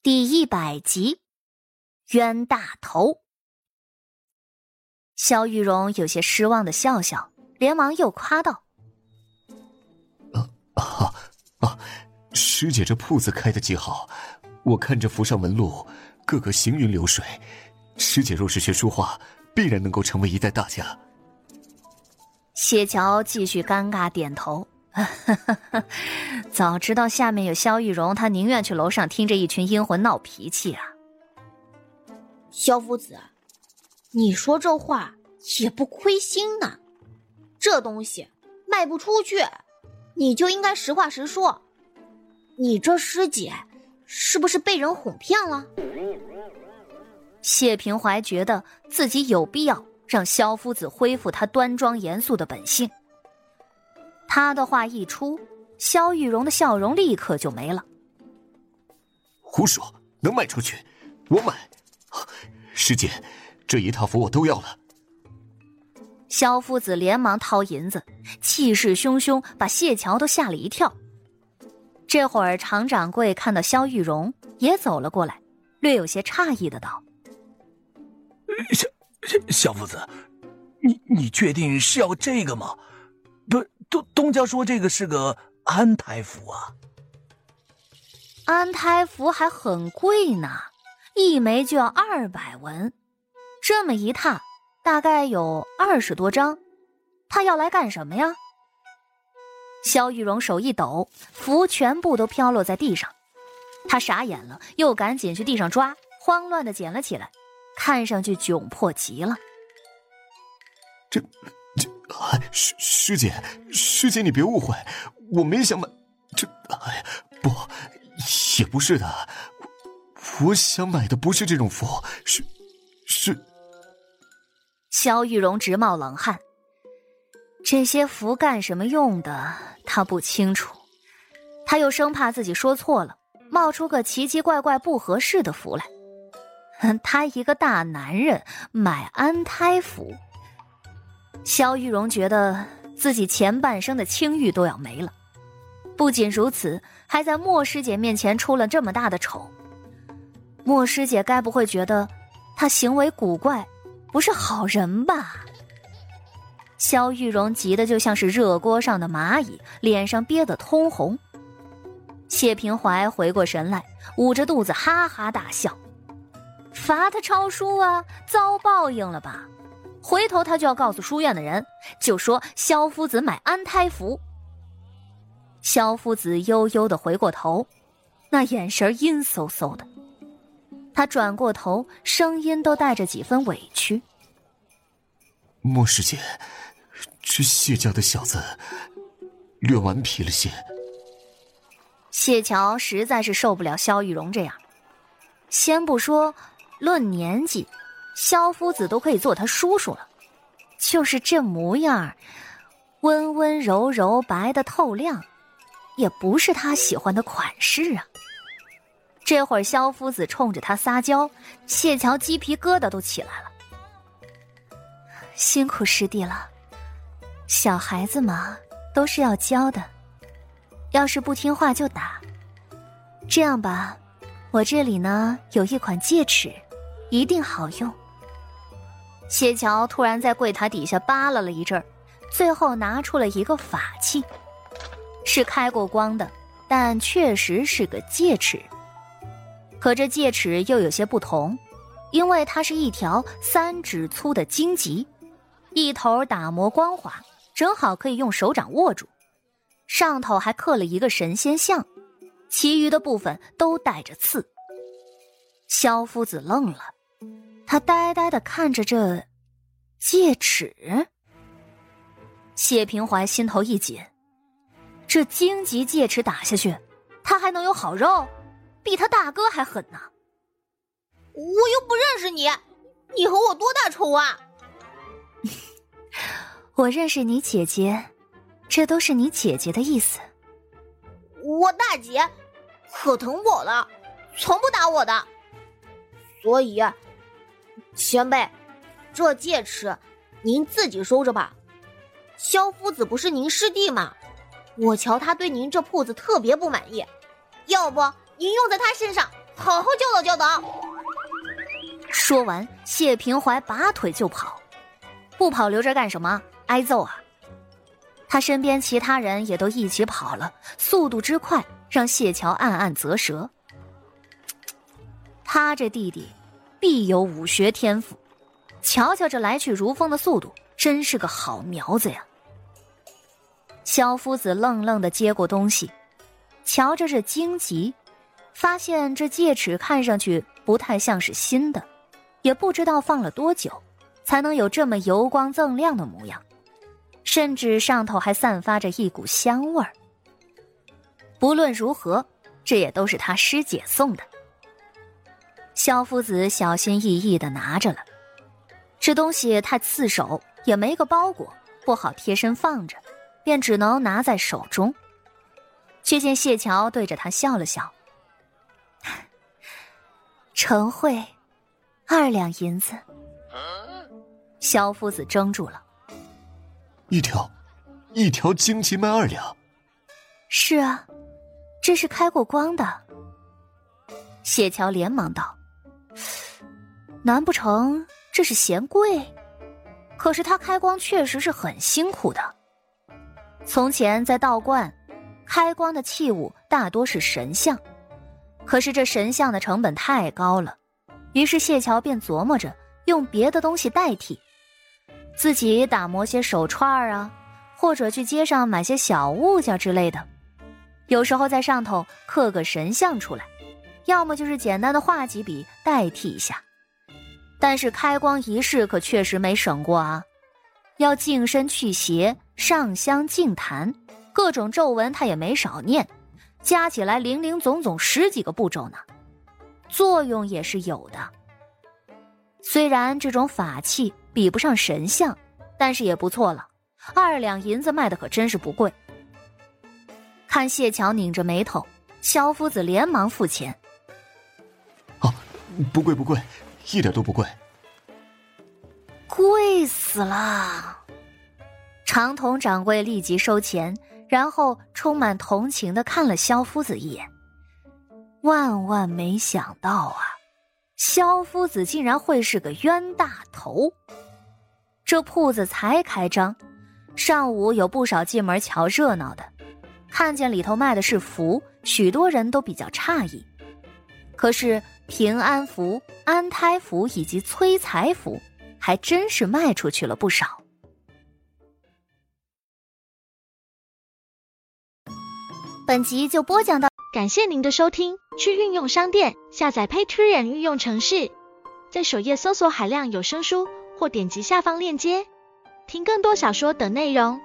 第一百集，冤大头。萧玉荣有些失望的笑笑，连忙又夸道：“啊啊啊！师姐这铺子开的极好，我看这符上纹路，个个行云流水。师姐若是学书画，必然能够成为一代大家。”谢桥继续尴尬点头。早知道下面有萧玉荣，他宁愿去楼上听着一群阴魂闹脾气啊！萧夫子，你说这话也不亏心呐。这东西卖不出去，你就应该实话实说。你这师姐是不是被人哄骗了？谢平怀觉得自己有必要让萧夫子恢复他端庄严肃的本性。他的话一出，萧玉荣的笑容立刻就没了。胡说，能卖出去，我买。师姐，这一套服我都要了。萧夫子连忙掏银子，气势汹汹，把谢桥都吓了一跳。这会儿，常掌柜看到萧玉荣，也走了过来，略有些诧异的道：“萧萧萧夫子，你你确定是要这个吗？”不，东东家说这个是个安胎符啊。安胎符还很贵呢，一枚就要二百文，这么一沓，大概有二十多张。他要来干什么呀？萧玉荣手一抖，符全部都飘落在地上，他傻眼了，又赶紧去地上抓，慌乱的捡了起来，看上去窘迫极了。这。啊师师姐，师姐，你别误会，我没想买这。哎，不，也不是的，我想买的不是这种符，是是。萧玉荣直冒冷汗。这些符干什么用的？他不清楚，他又生怕自己说错了，冒出个奇奇怪怪不合适的符来。他一个大男人买安胎符。萧玉荣觉得自己前半生的清誉都要没了，不仅如此，还在莫师姐面前出了这么大的丑。莫师姐该不会觉得他行为古怪，不是好人吧？萧玉荣急得就像是热锅上的蚂蚁，脸上憋得通红。谢平怀回过神来，捂着肚子哈哈大笑：“罚他抄书啊，遭报应了吧？”回头他就要告诉书院的人，就说萧夫子买安胎符。萧夫子悠悠的回过头，那眼神阴飕飕的。他转过头，声音都带着几分委屈：“莫师姐，这谢家的小子略顽皮了些。”谢桥实在是受不了萧玉荣这样，先不说论年纪。萧夫子都可以做他叔叔了，就是这模样温温柔柔、白的透亮，也不是他喜欢的款式啊。这会儿萧夫子冲着他撒娇，谢桥鸡皮疙瘩都起来了。辛苦师弟了，小孩子嘛，都是要教的，要是不听话就打。这样吧，我这里呢有一款戒尺，一定好用。谢桥突然在柜台底下扒拉了一阵儿，最后拿出了一个法器，是开过光的，但确实是个戒尺。可这戒尺又有些不同，因为它是一条三指粗的荆棘，一头打磨光滑，正好可以用手掌握住。上头还刻了一个神仙像，其余的部分都带着刺。萧夫子愣了。他呆呆的看着这戒尺，谢平怀心头一紧，这荆棘戒尺打下去，他还能有好肉？比他大哥还狠呢！我又不认识你，你和我多大仇啊？我认识你姐姐，这都是你姐姐的意思。我大姐可疼我了，从不打我的，所以。前辈，这戒尺您自己收着吧。萧夫子不是您师弟吗？我瞧他对您这铺子特别不满意，要不您用在他身上好好教导教导。说完，谢平怀拔腿就跑，不跑留着干什么？挨揍啊！他身边其他人也都一起跑了，速度之快让谢桥暗暗啧舌。他这弟弟必有武学天赋，瞧瞧这来去如风的速度，真是个好苗子呀！萧夫子愣愣的接过东西，瞧着这荆棘，发现这戒尺看上去不太像是新的，也不知道放了多久，才能有这么油光锃亮的模样。甚至上头还散发着一股香味儿。不论如何，这也都是他师姐送的。萧夫子小心翼翼的拿着了，这东西太刺手，也没个包裹，不好贴身放着，便只能拿在手中。却见谢桥对着他笑了笑：“成会，二两银子。”萧夫子怔住了。一条，一条荆棘卖二两。是啊，这是开过光的。谢桥连忙道：“难不成这是嫌贵？可是他开光确实是很辛苦的。从前在道观，开光的器物大多是神像，可是这神像的成本太高了，于是谢桥便琢磨着用别的东西代替。”自己打磨些手串啊，或者去街上买些小物件之类的，有时候在上头刻个神像出来，要么就是简单的画几笔代替一下。但是开光仪式可确实没省过啊，要净身去邪、上香净坛，各种咒文他也没少念，加起来零零总总十几个步骤呢，作用也是有的。虽然这种法器。比不上神像，但是也不错了。二两银子卖的可真是不贵。看谢桥拧着眉头，萧夫子连忙付钱。不贵不贵，一点都不贵。贵死了！长筒掌柜立即收钱，然后充满同情的看了萧夫子一眼。万万没想到啊，萧夫子竟然会是个冤大头。这铺子才开张，上午有不少进门瞧热闹的，看见里头卖的是符，许多人都比较诧异。可是平安符、安胎符以及催财符，还真是卖出去了不少。本集就播讲到，感谢您的收听。去运用商店下载 Patreon 运用城市，在首页搜索海量有声书。或点击下方链接，听更多小说等内容。